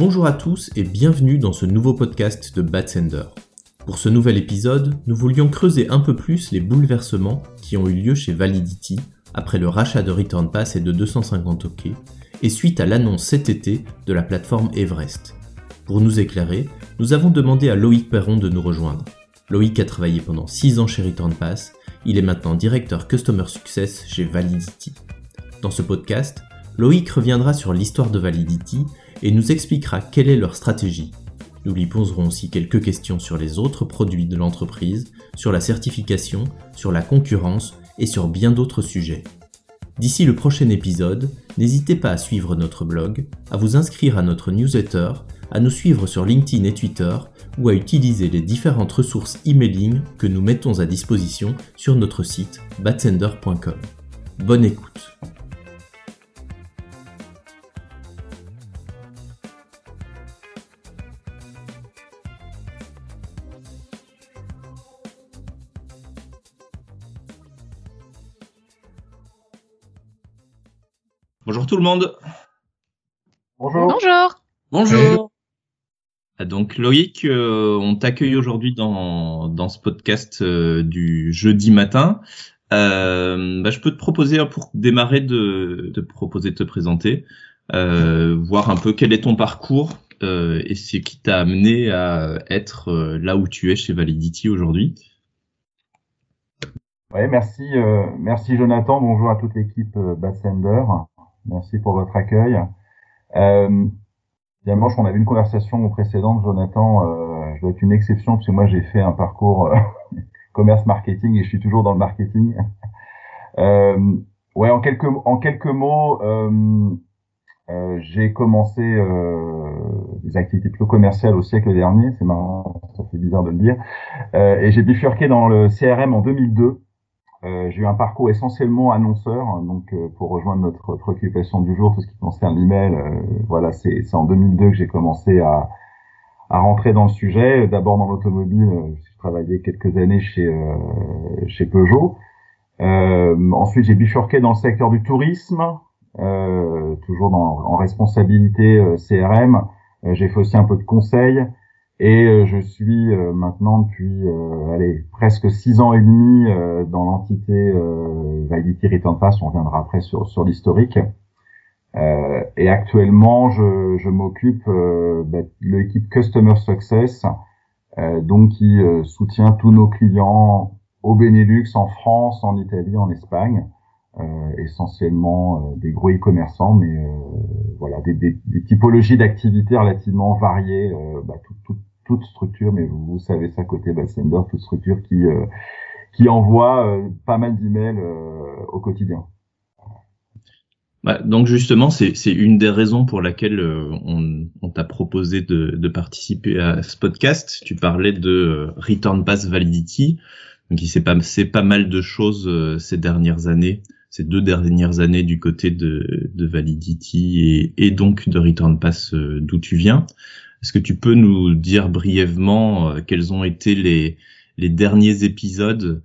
Bonjour à tous et bienvenue dans ce nouveau podcast de Batsender. Pour ce nouvel épisode, nous voulions creuser un peu plus les bouleversements qui ont eu lieu chez Validity après le rachat de Return Pass et de 250 OK et suite à l'annonce cet été de la plateforme Everest. Pour nous éclairer, nous avons demandé à Loïc Perron de nous rejoindre. Loïc a travaillé pendant 6 ans chez Return Pass, il est maintenant directeur Customer Success chez Validity. Dans ce podcast, Loïc reviendra sur l'histoire de Validity et nous expliquera quelle est leur stratégie. Nous lui poserons aussi quelques questions sur les autres produits de l'entreprise, sur la certification, sur la concurrence et sur bien d'autres sujets. D'ici le prochain épisode, n'hésitez pas à suivre notre blog, à vous inscrire à notre newsletter, à nous suivre sur LinkedIn et Twitter ou à utiliser les différentes ressources emailing que nous mettons à disposition sur notre site batsender.com. Bonne écoute. Tout le monde. Bonjour. Bonjour. Bonjour. Ah, donc Loïc, euh, on t'accueille aujourd'hui dans, dans ce podcast euh, du jeudi matin. Euh, bah, je peux te proposer hein, pour démarrer de, de proposer de te présenter, euh, voir un peu quel est ton parcours euh, et ce qui t'a amené à être euh, là où tu es chez Validity aujourd'hui. Oui, merci, merci Jonathan. Bonjour à toute l'équipe Bassender. Merci pour votre accueil. Euh, évidemment, on avait une conversation précédente, Jonathan. Euh, je dois être une exception parce que moi, j'ai fait un parcours euh, commerce marketing et je suis toujours dans le marketing. euh, ouais, en quelques mots, euh, j'ai commencé des activités plutôt commerciales au siècle dernier. C'est marrant, ça fait bizarre de le dire. et j'ai bifurqué dans le CRM en 2002. Euh, j'ai eu un parcours essentiellement annonceur, donc euh, pour rejoindre notre préoccupation du jour, tout ce qui concerne l'email, euh, voilà, c'est en 2002 que j'ai commencé à, à rentrer dans le sujet. D'abord dans l'automobile, euh, j'ai travaillé quelques années chez chez Peugeot. ensuite, j'ai bifurqué dans le secteur du tourisme, toujours dans, en responsabilité CRM. j'ai fait aussi un peu de conseil. Et euh, je suis euh, maintenant depuis euh, allez, presque six ans et demi dans l'entité Validity Return Pass. On reviendra après sur, sur l'historique. et actuellement, je, je m'occupe bah, de l'équipe Customer Success, donc qui soutient tous nos clients au Benelux, en France, en Italie, en Espagne. Euh, essentiellement euh, des gros e-commerçants, mais euh, voilà des, des, des typologies d'activités relativement variées, bah, tout, tout, toute structure, mais vous, savez ça côté Bassender, toute structure qui euh, qui envoie euh, pas mal d'emails euh, au quotidien. Bah, donc justement, c'est une des raisons pour laquelle on, on t'a proposé de, de, participer à ce podcast. Tu parlais de Return Pass Validity, donc il s'est passé pas mal de choses ces dernières années, ces deux dernières années du côté de, de Validity et, et, donc de Return Pass d'où tu viens. Est-ce que tu peux nous dire brièvement euh, quels ont été les, les derniers épisodes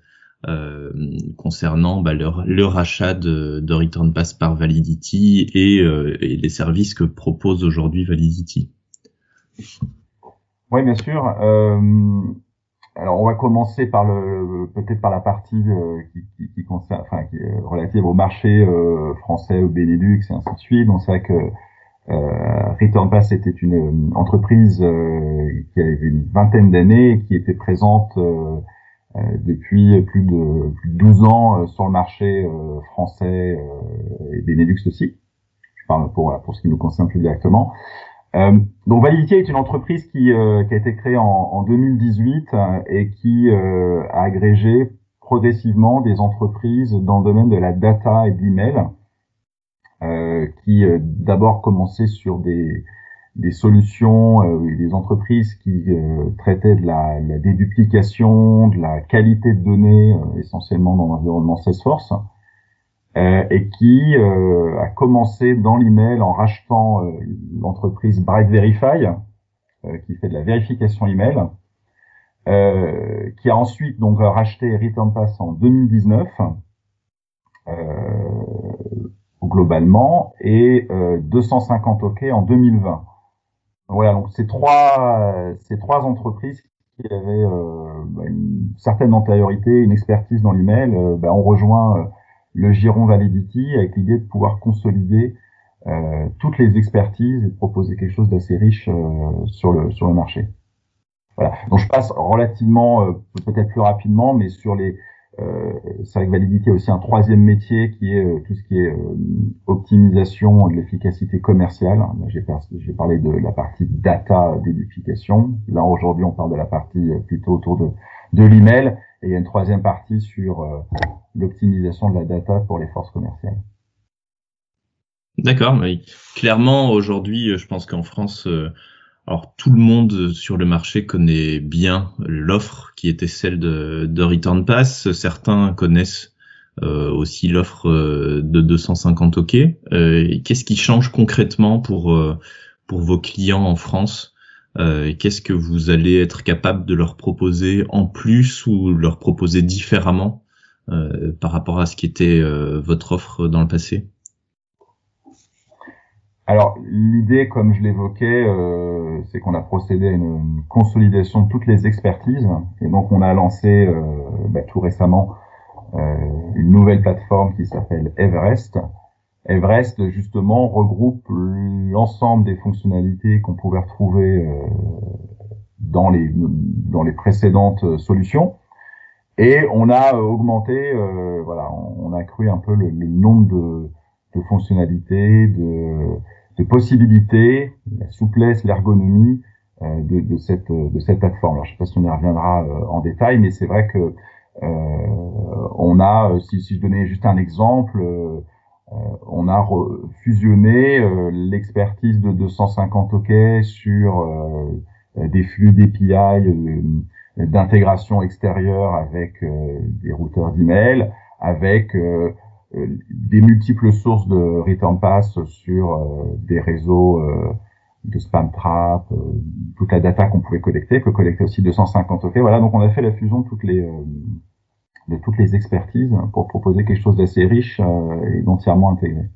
euh, concernant bah, le, rachat de, de, Return Pass par Validity et, euh, et les services que propose aujourd'hui Validity? Oui, bien sûr. Euh, alors, on va commencer par le peut-être par la partie euh, qui, qui, qui, concerne, enfin, qui est relative au marché euh, français, au Benelux et ainsi de suite. Donc, c'est vrai que euh, Return Pass était une euh, entreprise euh, qui avait une vingtaine d'années et qui était présente euh, depuis plus de, plus de 12 ans sur le marché français et Benelux aussi. Je parle pour, pour ce qui nous concerne plus directement. donc Validity est une entreprise qui, qui a été créée en, en 2018 et qui a agrégé progressivement des entreprises dans le domaine de la data et de l'email euh, qui euh, d'abord commençait sur des, des solutions, euh, des entreprises qui traitaient de la, la, déduplication, de la qualité de données, essentiellement dans l'environnement Salesforce, et qui a commencé dans l'email en rachetant l'entreprise Bright Verify, qui fait de la vérification email, qui a ensuite donc racheté Return Pass en 2019 globalement et 250 OK en 2020. voilà, donc ces trois, ces trois entreprises qui avaient bah, une certaine antériorité, une expertise dans l'email, bah, ont rejoint le giron Validity avec l'idée de pouvoir consolider euh, toutes les expertises et de proposer quelque chose d'assez riche euh, sur le sur le marché. Voilà. Donc je passe relativement, euh, peut-être plus rapidement, mais sur les euh, c'est vrai que Validity a aussi un troisième métier qui est tout ce qui est optimisation de l'efficacité commerciale. J'ai parlé de la partie data d'éducation. Là aujourd'hui, on parle de la partie plutôt autour de, de l'email. Et il y a une troisième partie sur l'optimisation de la data pour les forces commerciales. D'accord, mais clairement aujourd'hui, euh, je pense qu'en France, euh, alors tout le monde sur le marché connaît bien l'offre qui était celle de, de Return Pass. Certains connaissent euh, aussi l'offre de 250 OK. Qu'est-ce qui change concrètement pour pour vos clients en France? Qu'est-ce que vous allez être capable de leur proposer en plus ou leur proposer différemment par rapport à ce qui était votre offre dans le passé? Alors l'idée, comme je l'évoquais, euh, c'est qu'on a procédé à une, consolidation de toutes les expertises et donc on a lancé euh, bah, tout récemment euh, une nouvelle plateforme qui s'appelle Everest. Everest justement regroupe l'ensemble des fonctionnalités qu'on pouvait retrouver dans les dans les précédentes solutions et on a augmenté, voilà, on, a accru un peu le, le nombre de, de fonctionnalités, de de possibilités, la souplesse, l'ergonomie euh, de, de, cette, de cette plateforme. Alors, je ne sais pas si on y reviendra euh, en détail, mais c'est vrai que euh, on a, si, si, je donnais juste un exemple, on a fusionné l'expertise de 250 OK sur des flux d'API d'intégration extérieure avec des routeurs d'email, avec euh, des multiples sources de return pass sur euh, des réseaux euh, de spam trap, toute la data qu'on pouvait collecter, que collectait aussi 250 OK. Voilà, donc on a fait la fusion de toutes les de toutes les expertises pour proposer quelque chose d'assez riche et d'entièrement intégré.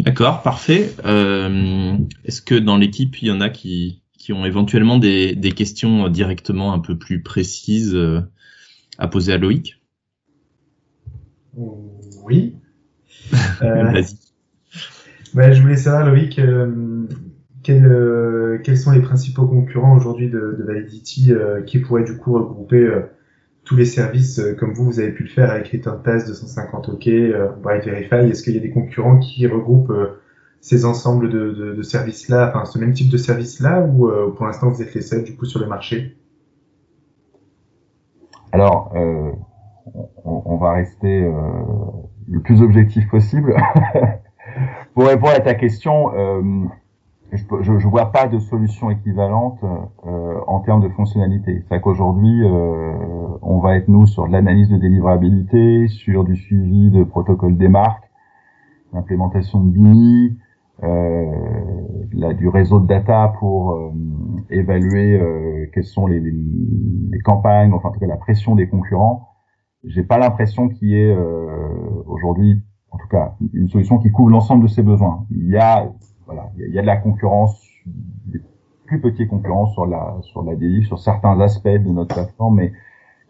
D'accord, parfait. Euh, Est-ce que dans l'équipe, il y en a qui, qui ont éventuellement des, des questions directement un peu plus précises à poser à Loïc Oui. euh, Vas-y. je voulais savoir, Loïc, euh, euh, quels sont les principaux concurrents aujourd'hui de, de, Validity qui pourraient du coup regrouper tous les services comme vous, vous avez pu le faire avec Return Pass 250 OK, Bright Verify Est-ce qu'il y a des concurrents qui regroupent ces ensembles de, de, de services-là, enfin ce même type de services-là, ou pour l'instant vous êtes les seuls du coup sur le marché? Alors, euh, on, va rester euh, le plus objectif possible. Pour répondre à ta question, euh, je ne vois pas de solution équivalente en termes de fonctionnalité. C'est qu'aujourd'hui, on va être nous sur de l'analyse de délivrabilité, sur du suivi de protocole des marques, l'implémentation de BIMI, euh, du réseau de data pour euh, évaluer euh, quelles sont les, les, les, campagnes, enfin en tout cas la pression des concurrents. J'ai pas l'impression qu'il y ait aujourd'hui, en tout cas, une solution qui couvre l'ensemble de ces besoins. Il y a, voilà, il y a de la concurrence, des plus petits concurrents sur la sur la délivre, sur certains aspects de notre plateforme, mais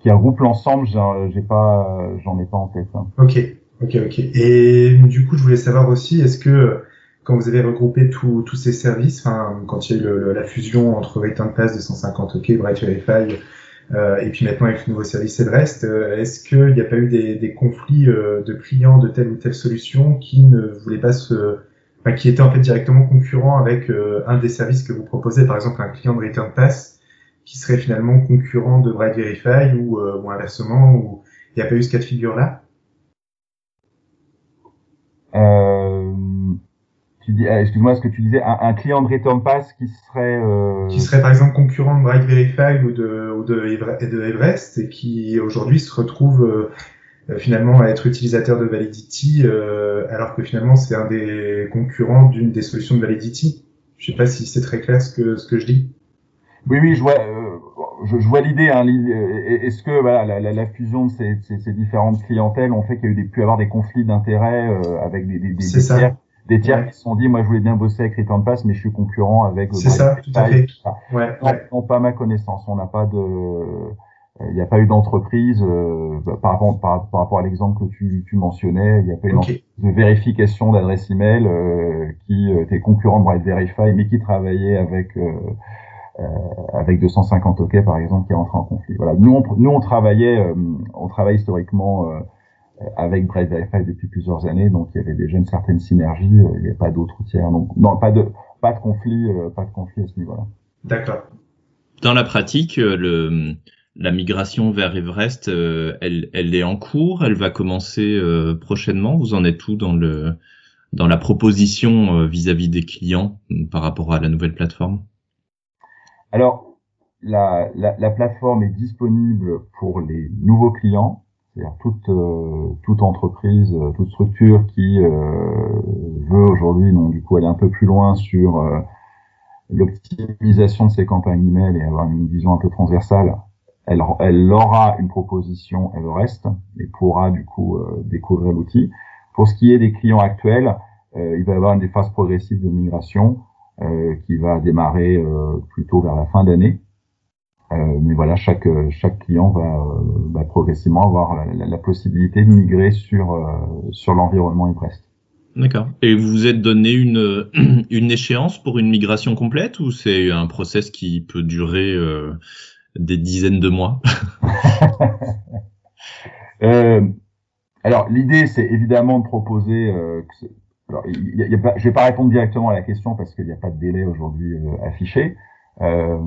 qui regroupe l'ensemble, j'ai pas, j'en ai pas en tête. Hein. Ok, ok, ok. Et du coup, je voulais savoir aussi, est-ce que quand vous avez regroupé tous ces services, quand il y a eu la fusion entre Return Pass 250 OK, Bright Verify, euh, et puis maintenant avec le nouveau service Everest, euh, est-ce qu'il n'y a pas eu des, des conflits euh, de clients de telle ou telle solution qui ne voulaient pas se, enfin, qui étaient en fait directement concurrents avec euh, un des services que vous proposez, par exemple un client de Return Pass qui serait finalement concurrent de Bright Verify ou, euh, ou inversement, ou il n'y a pas eu ce cas de figure là euh, excuse-moi, ce que tu disais, un, client de Return Pass qui serait euh... qui serait par exemple concurrent de Bright Verify ou de ou de, Everest et qui aujourd'hui se retrouve euh, finalement à être utilisateur de Validity euh, alors que finalement c'est un des concurrents d'une des solutions de Validity. Je sais pas si c'est très clair ce que ce que je dis. Oui, oui, je vois, euh, je, je, vois l'idée. Hein, Est-ce que voilà, la, la, la, fusion de ces, ces, ces, différentes clientèles ont fait qu'il y a eu des, pu avoir des conflits d'intérêts avec des, des, des, des tiers qui se sont dit, moi, je voulais bien bosser avec Return Pass, mais je suis concurrent avec. C'est ça, tout à fait. Ouais, non, non, pas ma connaissance. On n'a pas de, il n'y a pas eu d'entreprise euh, bah, par, rapport, par, rapport à l'exemple que tu, tu mentionnais, il n'y a pas eu de vérification d'adresse email euh, qui euh, était concurrent de Bright Verify, mais qui travaillait avec euh, euh avec 250 OK par exemple, qui est entré en conflit. Voilà, nous on, nous on travaillait, on travaille historiquement avec Bright Verify depuis plusieurs années, donc il y avait déjà une certaine synergie. il n'y a pas d'autres tiers, donc non, pas de pas de conflit, pas de conflit à ce niveau-là. D'accord. Dans la pratique, le la migration vers Everest, euh, elle, elle, est en cours, elle va commencer euh, prochainement. Vous en êtes où dans le dans la proposition euh, vis-à-vis des clients par rapport à la nouvelle plateforme? Alors, la, la, la, plateforme est disponible pour les nouveaux clients, c'est-à-dire toute toute entreprise, toute structure qui veut aujourd'hui, donc du coup, aller un peu plus loin sur l'optimisation de ses campagnes email et avoir une vision un peu transversale elle, aura une proposition Everest et pourra du coup euh, découvrir l'outil. Pour ce qui est des clients actuels, euh, il va y avoir une phase progressive de migration euh, qui va démarrer plutôt vers la fin d'année. Mais voilà, chaque chaque client va, progressivement avoir la, possibilité de migrer sur sur l'environnement Everest. D'accord. Et vous vous êtes donné une une échéance pour une migration complète ou c'est un process qui peut durer des dizaines de mois? Euh, Alors l'idée c'est évidemment de proposer. Euh, alors, y a, pas, je vais pas répondre directement à la question parce qu'il n'y a pas de délai aujourd'hui euh, affiché. Euh,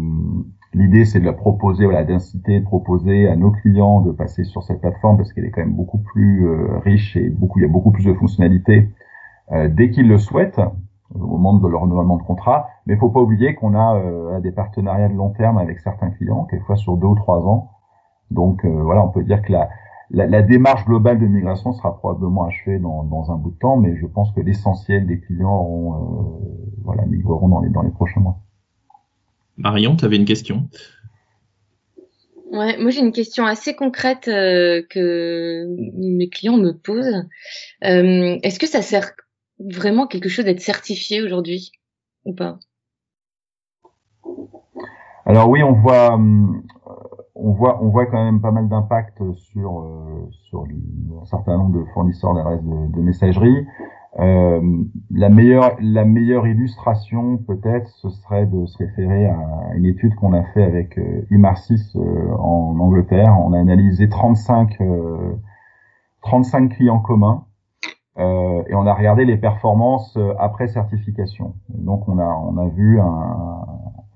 l'idée c'est de la proposer, voilà, d'inciter, de proposer à nos clients de passer sur cette plateforme parce qu'elle est quand même beaucoup plus euh, riche et beaucoup, il y a beaucoup plus de fonctionnalités dès qu'ils le souhaitent au moment de leur renouvellement de contrat. Mais il faut pas oublier qu'on a euh, des partenariats de long terme avec certains clients, quelquefois sur deux ou trois ans. Donc euh, voilà, on peut dire que la, la, la, démarche globale de migration sera probablement achevée dans, dans un bout de temps, mais je pense que l'essentiel des clients auront, euh, voilà, migreront dans les, dans les prochains mois. Marion, tu avais une question? Ouais, moi j'ai une question assez concrète que mes clients me posent. Est-ce que ça sert vraiment quelque chose d'être certifié aujourd'hui ou pas? Alors oui, on voit, hum, on voit, on voit quand même pas mal d'impact sur euh, sur un certain nombre de fournisseurs d'adresses de, de, messagerie. Euh, la meilleure la meilleure illustration peut-être ce serait de se référer à une étude qu'on a fait avec euh, Imarsis euh, en Angleterre. On a analysé 35 35 clients communs euh, et on a regardé les performances euh, après certification. Donc on a on a vu un,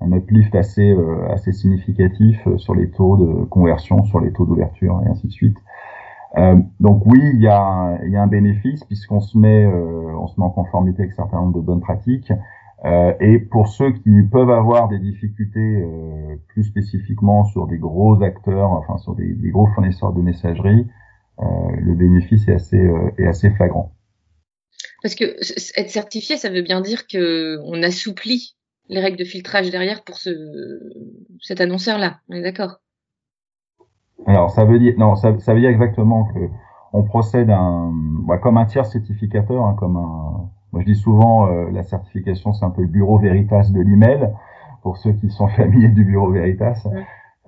un uplift assez euh, assez significatif sur les taux de conversion, sur les taux d'ouverture et ainsi de suite. Euh, donc oui, il y a y a un bénéfice puisqu'on se met on se met en conformité avec un certain nombre de bonnes pratiques. et pour ceux qui peuvent avoir des difficultés plus spécifiquement sur des gros acteurs, enfin sur des, des gros fournisseurs de messagerie, euh, le bénéfice est assez, euh, est assez flagrant. Parce que être certifié, ça veut bien dire que on assouplit les règles de filtrage derrière pour ce, cet annonceur-là. On est d'accord? Alors ça veut dire non, ça, ça, veut dire exactement que on procède un, bah, comme un tiers certificateur, hein, comme un. Moi je dis souvent euh, la certification c'est un peu le bureau Veritas de l'email pour ceux qui sont familiers du bureau Veritas.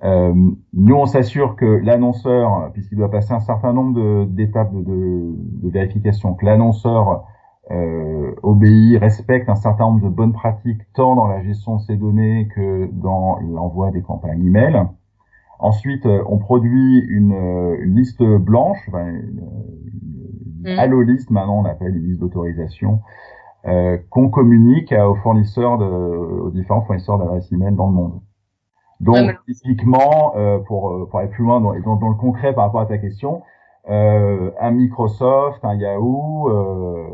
Euh, nous, on s'assure que l'annonceur, puisqu'il doit passer un certain nombre d'étapes de, de, de, vérification, que l'annonceur euh, obéit, respecte un certain nombre de bonnes pratiques, tant dans la gestion de ses données que dans l'envoi des campagnes email. Ensuite, euh, on produit une, une liste blanche, enfin, une, une mmh. allo list, maintenant on appelle une liste d'autorisation, euh, qu'on communique aux fournisseurs, de, aux différents fournisseurs d'adresses email dans le monde. Donc, typiquement, euh, pour, euh, pour aller plus loin dans, dans, dans, le concret par rapport à ta question, euh, un Microsoft, un Yahoo euh,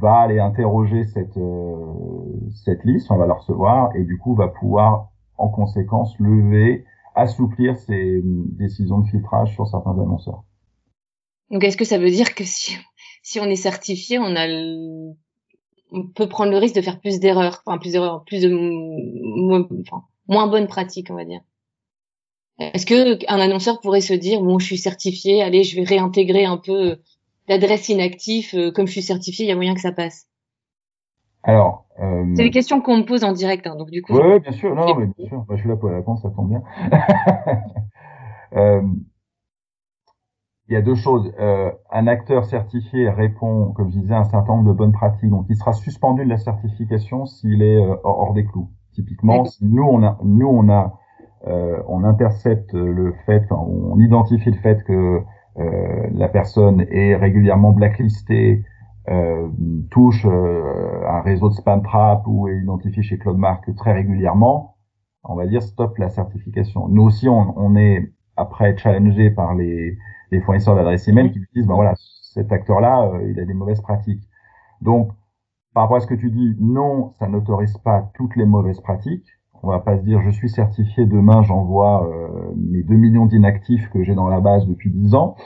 va aller interroger cette, euh, cette liste, on va la recevoir, et du coup va pouvoir en conséquence lever, assouplir ses décisions de filtrage sur certains annonceurs. Donc, est-ce que ça veut dire que si, si on est certifié, on a on peut prendre le risque de faire plus d'erreurs, enfin plus d'erreurs, plus de, enfin, moins bonne pratique, on va dire? Est-ce que un annonceur pourrait se dire bon, je suis certifié, allez, je vais réintégrer un peu l'adresse inactive, euh, comme je suis certifié, il y a moyen que ça passe? Alors, euh... c'est les questions qu'on me pose en direct, hein, donc du coup. Oui, bien sûr, non, mais bien sûr, je suis là pour la réponse, ça tombe bien. euh, il y a deux choses. Euh, un acteur certifié répond, comme je disais, à un certain nombre de bonnes pratiques. Donc, il sera suspendu de la certification s'il est euh, hors des clous. Typiquement, si nous on a, nous on a, on intercepte le fait, on identifie le fait que la personne est régulièrement blacklistée, touche un réseau de spam trap ou est identifié chez Cloudmark très régulièrement, on va dire stop la certification. Nous aussi, on, on est après challengé par les les fournisseurs d'adresses email qui disent, ben voilà, cet acteur-là, euh, il a des mauvaises pratiques. Donc, par rapport à ce que tu dis, non, ça n'autorise pas toutes les mauvaises pratiques. On va pas se dire, je suis certifié, demain j'envoie euh, mes 2 millions d'inactifs que j'ai dans la base depuis 10 ans.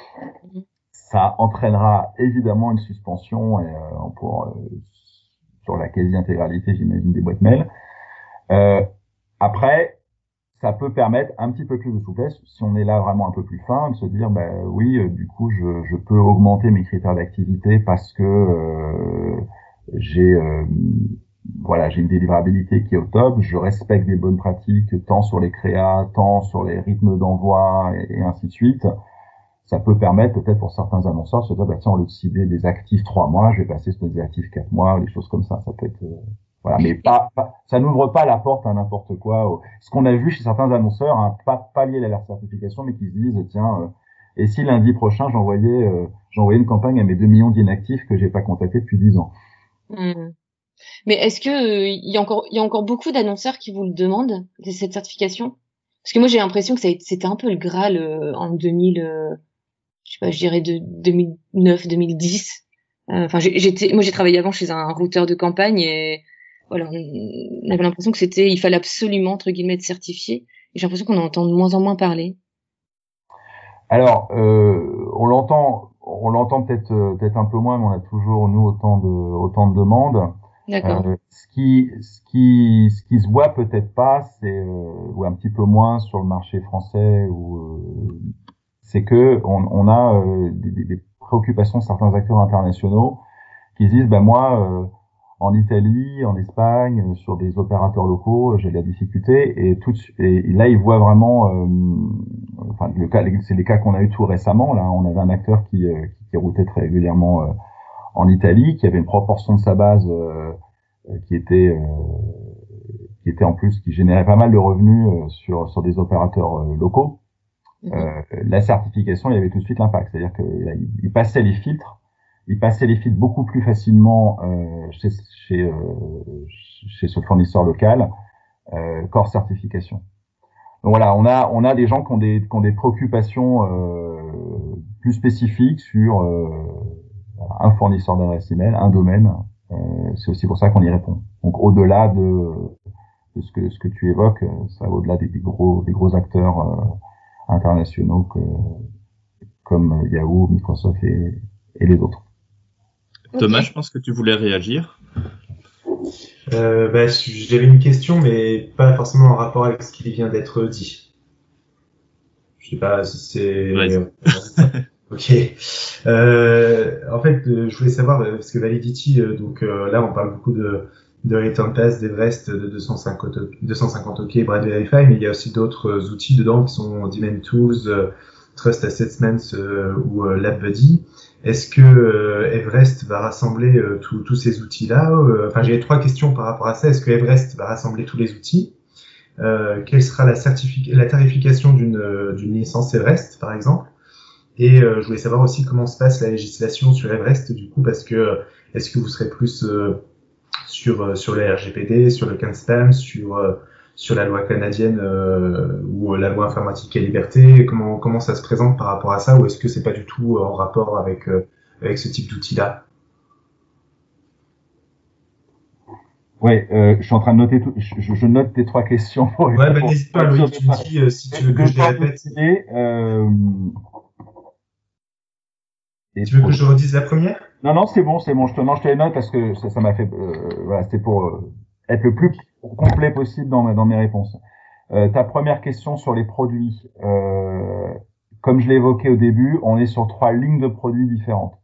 Ça entraînera évidemment une suspension et, euh, pour, euh, sur la quasi-intégralité, j'imagine, des boîtes mail. après, ça peut permettre un petit peu plus de souplesse si on est là vraiment un peu plus fin, de se dire bah oui, euh, du coup je, je, peux augmenter mes critères d'activité parce que euh, j'ai euh, voilà j'ai une délivrabilité qui est au top, je respecte des bonnes pratiques tant sur les créas, tant sur les rythmes d'envoi et, ainsi de suite. Ça peut permettre peut-être pour certains annonceurs de se dire bah tiens au lieu de cibler des actifs trois mois, je vais passer sur des actifs quatre mois, des choses comme ça. Ça peut être voilà, mais pas, ça n'ouvre pas la porte à n'importe quoi. Ce qu'on a vu chez certains annonceurs, hein, pas, pas lié à la certification, mais qui se disent tiens, euh, et si lundi prochain j'envoyais euh, j'envoyais une campagne à mes 2 millions d'inactifs que j'ai pas contactés depuis 10 ans. Hmm. Mais est-ce que euh, il y a encore il y a encore beaucoup d'annonceurs qui vous le demandent cette certification? Parce que moi j'ai l'impression que c'était un peu le Graal en 2000 je sais pas, je dirais de 2009 2010. Enfin j'étais moi j'ai travaillé avant chez un routeur de campagne et voilà, on avait l'impression que c'était, il fallait absolument entre guillemets être certifié. J'ai l'impression qu'on en entend de moins en moins parler. Alors, euh, on l'entend, on l'entend peut-être euh, peut-être un peu moins, mais on a toujours nous autant de autant de demandes. D'accord. Euh, ce qui ce qui ce qui se voit peut-être pas, c'est euh, ou un petit peu moins sur le marché français, ou euh, c'est que on, on a euh, des, des, préoccupations de certains acteurs internationaux qui disent, ben moi en Italie, en Espagne, euh, sur des opérateurs locaux, euh, j'ai de la difficulté et tout et là ils voient vraiment, euh, enfin le cas, c'est les cas qu'on a eu tout récemment. Là, on avait un acteur qui, qui, qui routait très régulièrement en Italie, qui avait une proportion de sa base qui était qui était en plus qui générait pas mal de revenus sur sur des opérateurs locaux. Mmh. la certification, il y avait tout de suite l'impact, c'est-à-dire qu'il passait les filtres il passait les filtres beaucoup plus facilement euh, chez, chez, euh, chez ce fournisseur local euh, qu'hors certification. Donc voilà, on a on a des gens qui ont des qui ont des préoccupations euh, plus spécifiques sur euh, un fournisseur d'adresse email, un domaine. Euh, c'est aussi pour ça qu'on y répond. Donc au-delà de, de, ce que ce que tu évoques, ça va au-delà des, des, gros des gros acteurs internationaux que, comme Yahoo, Microsoft et, et les autres. Thomas, je pense que tu voulais réagir. Euh, bah, J'avais une question, mais pas forcément en rapport avec ce qui vient d'être dit. Je sais pas si c'est. ok. Euh, en fait, euh, je voulais savoir euh, parce que Validity, euh, donc là, on parle beaucoup de de Return Pass, d'Everest, de 250, 250 OK, Brad Verify, mais il y a aussi d'autres outils dedans qui sont Demand Tools, Trust Assessments ou LabBuddy. Est-ce que euh, Everest va rassembler euh, tous ces outils-là euh, Enfin, j'ai trois questions par rapport à ça. Est-ce que Everest va rassembler tous les outils? Quelle sera la, la tarification d'une licence Everest, par exemple? Et je voulais savoir aussi comment se passe la législation sur Everest, du coup, parce que est-ce que vous serez plus sur sur le RGPD, sur le CAN-SPAM, sur sur la loi canadienne euh, ou la loi informatique et liberté Comment comment ça se présente par rapport à ça ou est-ce que c'est pas du tout en rapport avec euh, avec ce type d'outil-là? Ouais, euh, je suis en train de noter tout, je, je note tes trois questions. Pour ouais, bah, n'hésite pas, Louis, tu me dis euh, si tu veux que, je les répète. Euh... tu veux que je redise la première? Non, non, c'est bon, c'est bon. Je te, non, je te les note parce que ça m'a fait. Euh, voilà, c'était pour être le plus complet possible dans, dans mes réponses. Euh, ta première question sur les produits, euh, comme je l'ai évoqué au début, on est sur trois lignes de produits différentes.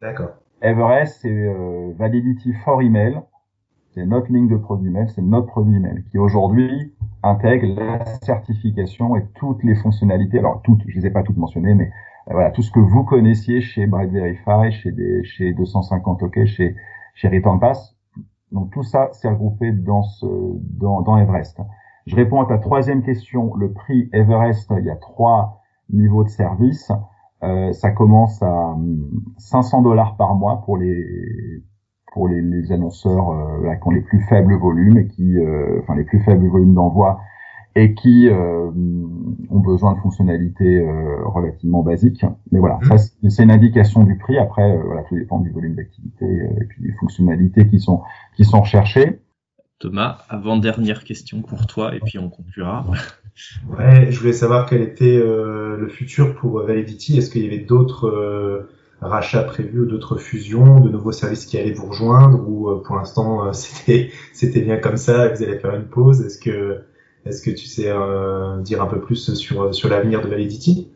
D'accord. Everest, c'est euh, Validity for Email, c'est notre ligne de produit email, c'est notre produit email qui aujourd'hui intègre la certification et toutes les fonctionnalités. Alors toutes, je les ai pas toutes mentionnées, mais euh, voilà tout ce que vous connaissiez chez Bright Verify, chez des, chez 250 OK, chez chez Return Pass. Donc tout ça c'est regroupé dans ce dans, dans Everest. Je réponds à ta troisième question. Le prix Everest, il y a trois niveaux de service. Euh, ça commence à 500 hum, dollars par mois pour les pour les, les annonceurs euh, qui ont les plus faibles volumes et qui, euh, enfin les plus faibles volumes d'envoi et qui euh, ont besoin de fonctionnalités relativement basiques. Mais voilà, ça c'est une indication du prix. Après, voilà, tout dépend du volume d'activité et puis des fonctionnalités qui sont qui sont recherchées. Thomas, avant dernière question pour toi et puis on conclura. Ouais, je voulais savoir quel était le futur pour Validity. Est-ce qu'il y avait d'autres rachats prévus ou d'autres fusions, de nouveaux services qui allaient vous rejoindre ou euh, pour l'instant euh, c'était c'était bien comme ça et vous allez faire une pause? Est-ce que est-ce que tu sais euh, dire un peu plus sur sur l'avenir de Validity?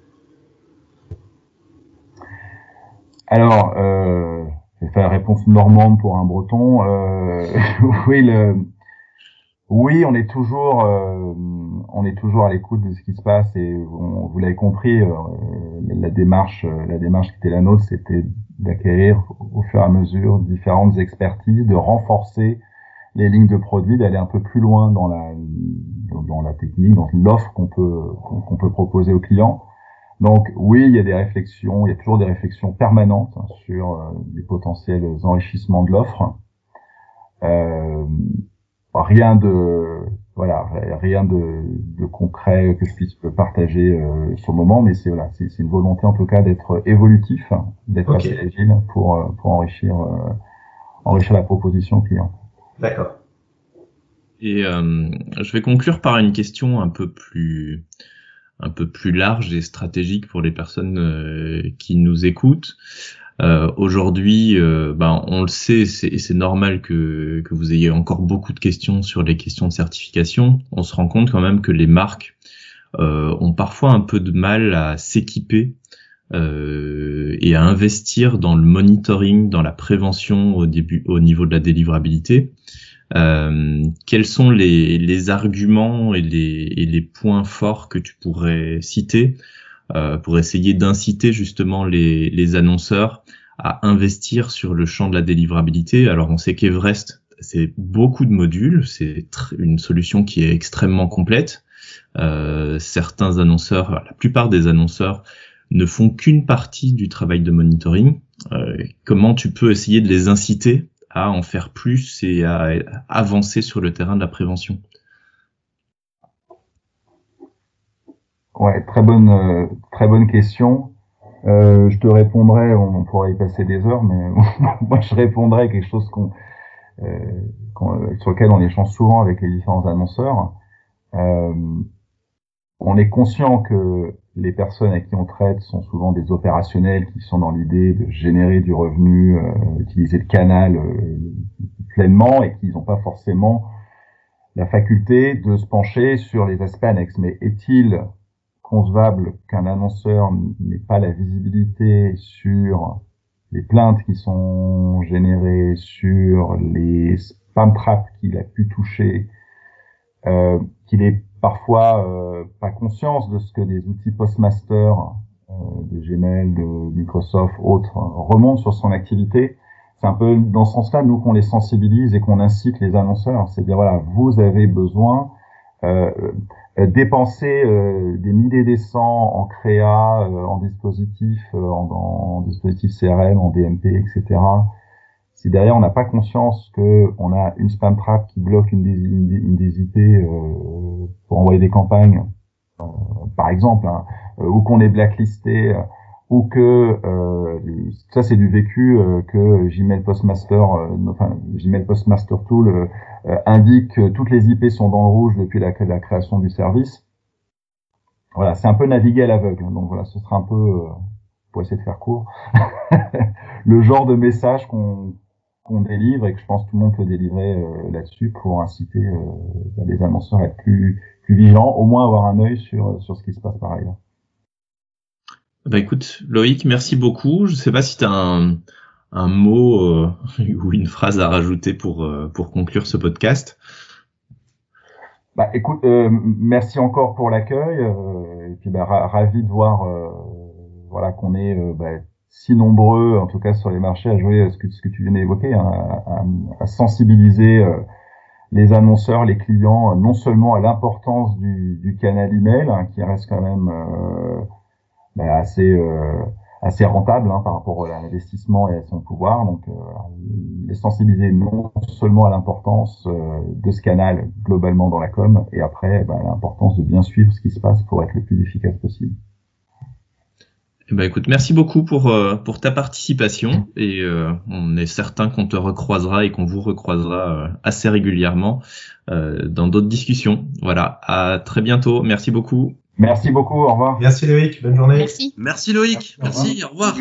Alors, euh, faire la réponse normande pour un breton. Euh, oui, le, oui, on est toujours, euh, on est toujours à l'écoute de ce qui se passe et vous l'avez compris, euh, la démarche, euh, la démarche qui était la nôtre, c'était d'acquérir au fur et à mesure différentes expertises, de renforcer les lignes de produits, d'aller un peu plus loin dans la dans la technique, dans l'offre qu'on peut qu'on peut proposer aux clients. Donc oui, il y a des réflexions, il y a toujours des réflexions permanentes hein, sur les potentiels enrichissements de l'offre. Euh, rien de voilà rien de, de, concret que je puisse partager euh, sur le moment mais c'est voilà c'est une volonté en tout cas d'être évolutif d'être assez agile pour euh, pour enrichir euh, enrichir la proposition client d'accord et euh, je vais conclure par une question un peu plus un peu plus large et stratégique pour les personnes qui nous écoutent euh, Aujourd'hui, euh, ben, on le sait, c'est normal que, que vous ayez encore beaucoup de questions sur les questions de certification. On se rend compte quand même que les marques euh, ont parfois un peu de mal à s'équiper euh, et à investir dans le monitoring, dans la prévention au début, au niveau de la délivrabilité. Euh, quels sont les, les arguments et les, et les, points forts que tu pourrais citer euh, pour essayer d'inciter justement les, les, annonceurs à investir sur le champ de la délivrabilité? Alors on sait qu'Everest, c'est beaucoup de modules, c'est une solution qui est extrêmement complète. Certains annonceurs, la plupart des annonceurs ne font qu'une partie du travail de monitoring. Euh, comment tu peux essayer de les inciter à en faire plus et à avancer sur le terrain de la prévention? Ouais, très bonne, euh, très bonne question. Euh, je te répondrai, on, pourrait y passer des heures, mais moi je répondrai quelque chose qu'on, euh, sur lequel on échange souvent avec les différents annonceurs. Euh, on est conscient que les personnes à qui on traite sont souvent des opérationnels qui sont dans l'idée de générer du revenu, euh, utiliser le canal pleinement et qui n'ont pas forcément la faculté de se pencher sur les aspects annexes. Mais est-il concevable qu'un annonceur n'ait pas la visibilité sur les plaintes qui sont générées, sur les spam traps qu'il a pu toucher, euh, qu'il ait parfois euh, pas conscience de ce que des outils postmaster euh, de Gmail, de Microsoft, autres remontent sur son activité. C'est un peu dans ce sens-là, nous, qu'on les sensibilise et qu'on incite les annonceurs. C'est dire, voilà, vous avez besoin euh, euh, dépenser euh, des milliers des cents en créa, euh, en dispositif, en, en, dispositif CRM, en DMP, etc. Si derrière on n'a pas conscience que on a une spam trap qui bloque une des, une des IP pour envoyer des campagnes, par exemple, hein, ou qu'on est blacklisté, ou que ça c'est du vécu que Gmail Postmaster, enfin Gmail Postmaster Tool euh, indique que toutes les IP sont dans le rouge depuis la, création du service. Voilà, c'est un peu naviguer à l'aveugle. Donc voilà, ce sera un peu, euh, pour essayer de faire court, le genre de message qu'on qu'on délivre et que je pense que tout le monde peut délivrer euh, là-dessus pour inciter les annonceurs à être plus, plus vigilants, au moins avoir un œil sur, sur ce qui se passe par ailleurs. Bah écoute, Loïc, merci beaucoup. Je sais pas si tu as un, un mot ou une phrase à rajouter pour, pour conclure ce podcast bah, écoute, merci encore pour l'accueil et puis bah, ravi de voir voilà qu'on est bah, si nombreux, en tout cas sur les marchés, à jouer ce que, ce que tu viens d'évoquer, hein, à, à, sensibiliser euh, les annonceurs, les clients, euh, non seulement à l'importance du, canal email, hein, qui reste quand même euh, bah, assez assez rentable hein, par rapport à l'investissement et à son pouvoir. Donc, les sensibiliser non seulement à l'importance de ce canal globalement dans la com, et après bah, l'importance de bien suivre ce qui se passe pour être le plus efficace possible. Eh ben écoute, merci beaucoup pour euh, pour ta participation et euh, on est certain qu'on te recroisera et qu'on vous recroisera euh, assez régulièrement dans d'autres discussions. Voilà, à très bientôt. Merci beaucoup. Merci beaucoup. Au revoir. Merci Loïc. Bonne journée. Merci. Merci Loïc. Merci. Au revoir.